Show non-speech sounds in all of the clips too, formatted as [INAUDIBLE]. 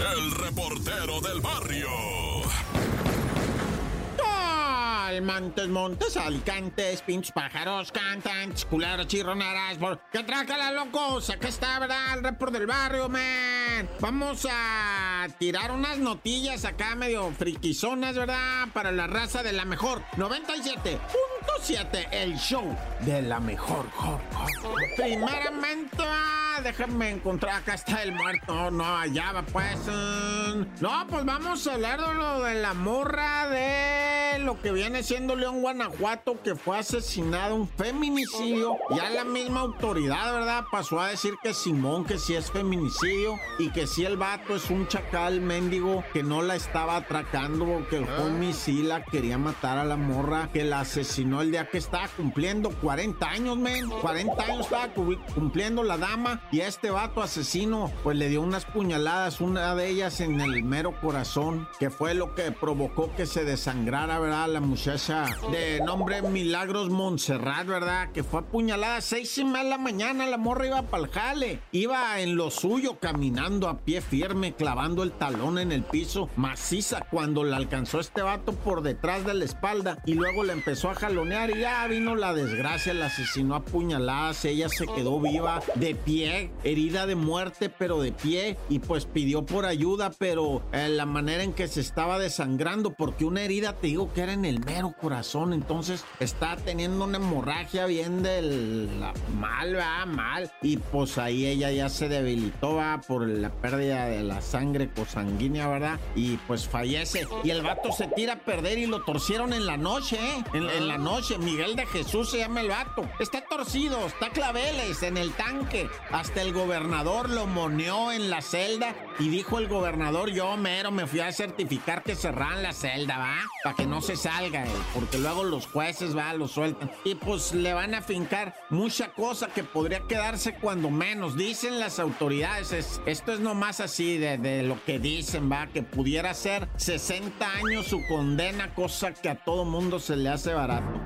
el reportero del barrio. Montes, montes, alicantes, pinches pájaros, cantantes, culeros, chirroneras. ¿Qué la locos? Acá está, ¿verdad? El report del barrio, man. Vamos a tirar unas notillas acá medio friquizonas, ¿verdad? Para la raza de la mejor. 97.7, el show de la mejor. Primeramente, déjame encontrar. Acá está el muerto. No, allá va, pues. Mm. no, pues vamos a hablar de lo de la morra de lo que viene siendo León, Guanajuato, que fue asesinado, un feminicidio. Ya la misma autoridad, ¿verdad? Pasó a decir que Simón, que sí es feminicidio y que sí el vato es un chacal mendigo que no la estaba atracando, que el ah. homie sí la quería matar a la morra, que la asesinó el día que estaba cumpliendo 40 años, men. 40 años estaba cumpliendo la dama y a este vato asesino, pues le dio unas puñaladas, una de ellas en el mero corazón, que fue lo que provocó que se desangrara, ¿verdad? La muchacha de nombre Milagros Montserrat, ¿verdad? Que fue apuñalada a seis y media de la mañana, la morra iba para el jale, iba en lo suyo, caminando a pie firme, clavando el talón en el piso, maciza, cuando la alcanzó este vato por detrás de la espalda y luego le empezó a jalonear y ya vino la desgracia, la asesinó a puñaladas, ella se quedó viva, de pie, herida de muerte, pero de pie, y pues pidió por ayuda, pero eh, la manera en que se estaba desangrando, porque una herida te digo que era en el mero corazón, entonces está teniendo una hemorragia bien del mal, va, mal, y pues ahí ella ya se debilitó, va, por la pérdida de la sangre cosanguínea, ¿verdad? Y pues fallece, y el vato se tira a perder y lo torcieron en la noche, ¿eh? En, en la noche, Miguel de Jesús se llama el vato, está torcido, está claveles en el tanque, hasta el gobernador lo moneó en la celda y dijo el gobernador, yo mero me fui a certificar que cerraran la celda, ¿va? Para que no se salga, eh, porque luego los jueces, ¿va? Lo sueltan. Y pues le van a fincar mucha cosa que podría quedarse cuando menos. Dicen las autoridades, esto es nomás así de lo que dicen, ¿va? Que pudiera ser 60 años su condena, cosa que a todo mundo se le hace barato.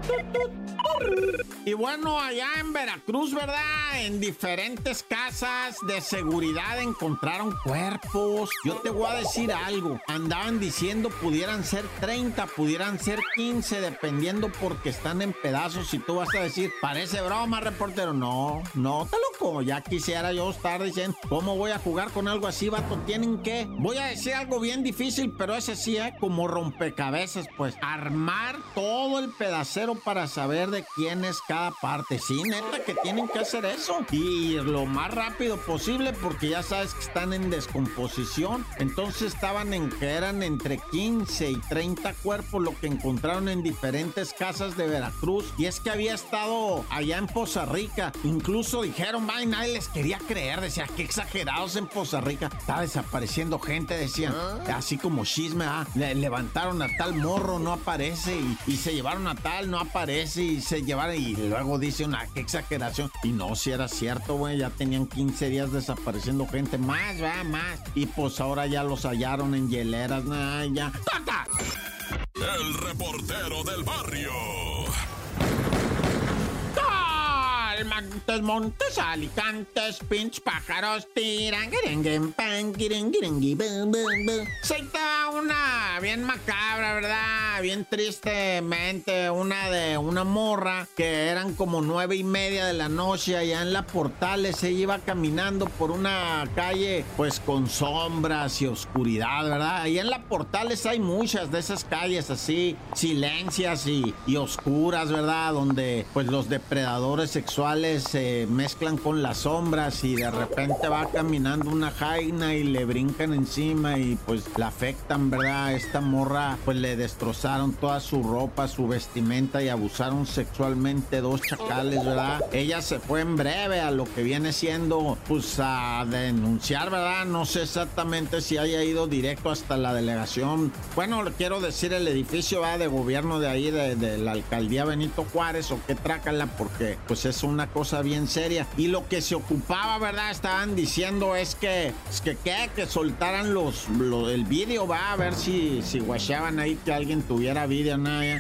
Y bueno, allá en Veracruz, ¿verdad? En diferentes casas de seguridad encontraron cuerpos. Yo te voy a decir algo. Andaban diciendo pudieran ser 30, pudieran ser 15, dependiendo porque están en pedazos. Y tú vas a decir, parece broma, reportero. No, no, te loco. Ya quisiera yo estar diciendo, ¿cómo voy a jugar con algo así, vato? Tienen que, voy a decir algo bien difícil, pero ese sí, ¿eh? Como rompecabezas, pues. Armar todo el pedacero para saber de quién es cada parte. Sí, neta, que tienen que hacer eso. Y lo más rápido posible porque ya sabes que están en descomposición. Entonces estaban en que eran entre 15 y 30 cuerpos lo que encontraron en diferentes casas de Veracruz. Y es que había estado allá en Poza Rica. Incluso dijeron, va, nadie les quería creer. Decía, qué exagerados en Poza Rica. Está desapareciendo gente, decían. ¿Ah? Así como chisme, ah, levantaron a tal morro, no aparece. Y, y, se llevaron a tal, no aparece. Y se llevaron, y luego dice una, exageración. Y no, si era cierto, güey, ya tenían 15 días desapareciendo gente. Más, va, más. Y pues ahora ya los hallaron en hieleras, nah, ya. ¡Tata! El reportero del barrio. Montes, montes, alicantes, pinch pájaros, tiran, pan, Se una bien macabra, ¿verdad? Bien tristemente, una de una morra que eran como nueve y media de la noche allá en la Portales. Se iba caminando por una calle, pues con sombras y oscuridad, ¿verdad? Allá en la Portales hay muchas de esas calles así, silencias y, y oscuras, ¿verdad? Donde pues los depredadores sexuales se mezclan con las sombras y de repente va caminando una jaina y le brincan encima y pues la afectan, ¿verdad? Esta morra pues le destrozaron toda su ropa, su vestimenta y abusaron sexualmente dos chacales, ¿verdad? Ella se fue en breve a lo que viene siendo pues a denunciar, ¿verdad? No sé exactamente si haya ido directo hasta la delegación. Bueno, quiero decir el edificio va de gobierno de ahí, de, la alcaldía Benito Juárez o qué trácala porque pues es una cosa bien seria. Y lo que se ocupaba, ¿verdad? Estaban diciendo es que, es que, ¿qué? que soltaran los, el vídeo, va a ver si, si guachaban ahí que alguien tuviera vídeo, nada.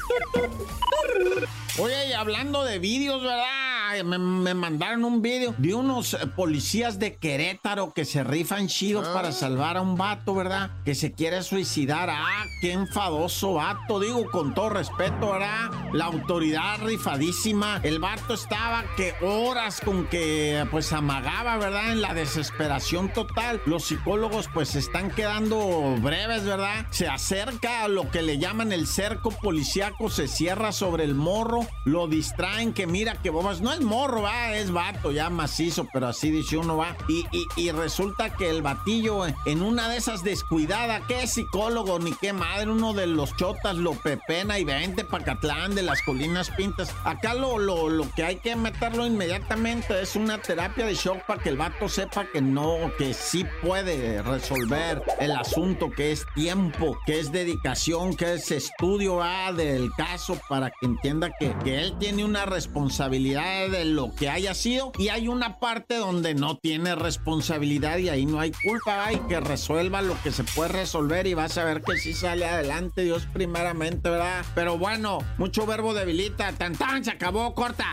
[LAUGHS] Oye, y hablando de vídeos, ¿verdad? Me, me mandaron un video de unos eh, policías de Querétaro que se rifan chido para salvar a un vato, ¿verdad? Que se quiere suicidar. Ah, qué enfadoso vato, digo, con todo respeto, ¿verdad? La autoridad rifadísima. El vato estaba que horas con que pues amagaba, ¿verdad? En la desesperación total. Los psicólogos pues están quedando breves, ¿verdad? Se acerca a lo que le llaman el cerco policíaco, se cierra sobre el morro, lo distraen, que mira que bobas, no es morro, va, es vato ya macizo, pero así dice uno, va. Y, y, resulta que el batillo en una de esas descuidadas, qué psicólogo ni qué madre, uno de los chotas lo pepena y vente Pacatlán de las colinas pintas. Acá lo, lo, lo que hay que meterlo inmediatamente es una terapia de shock para que el vato sepa que no, que sí puede resolver el asunto, que es tiempo, que es dedicación, que es estudio ah, del caso para que entienda que, que él tiene una responsabilidad de lo que haya sido y hay una parte donde no tiene responsabilidad y ahí no hay culpa, hay que resuelva lo que se puede resolver y vas a ver que sí sale adelante, Dios primeramente, ¿verdad? Pero bueno, mucho verbo debilita, tan tan, se acabó, corta.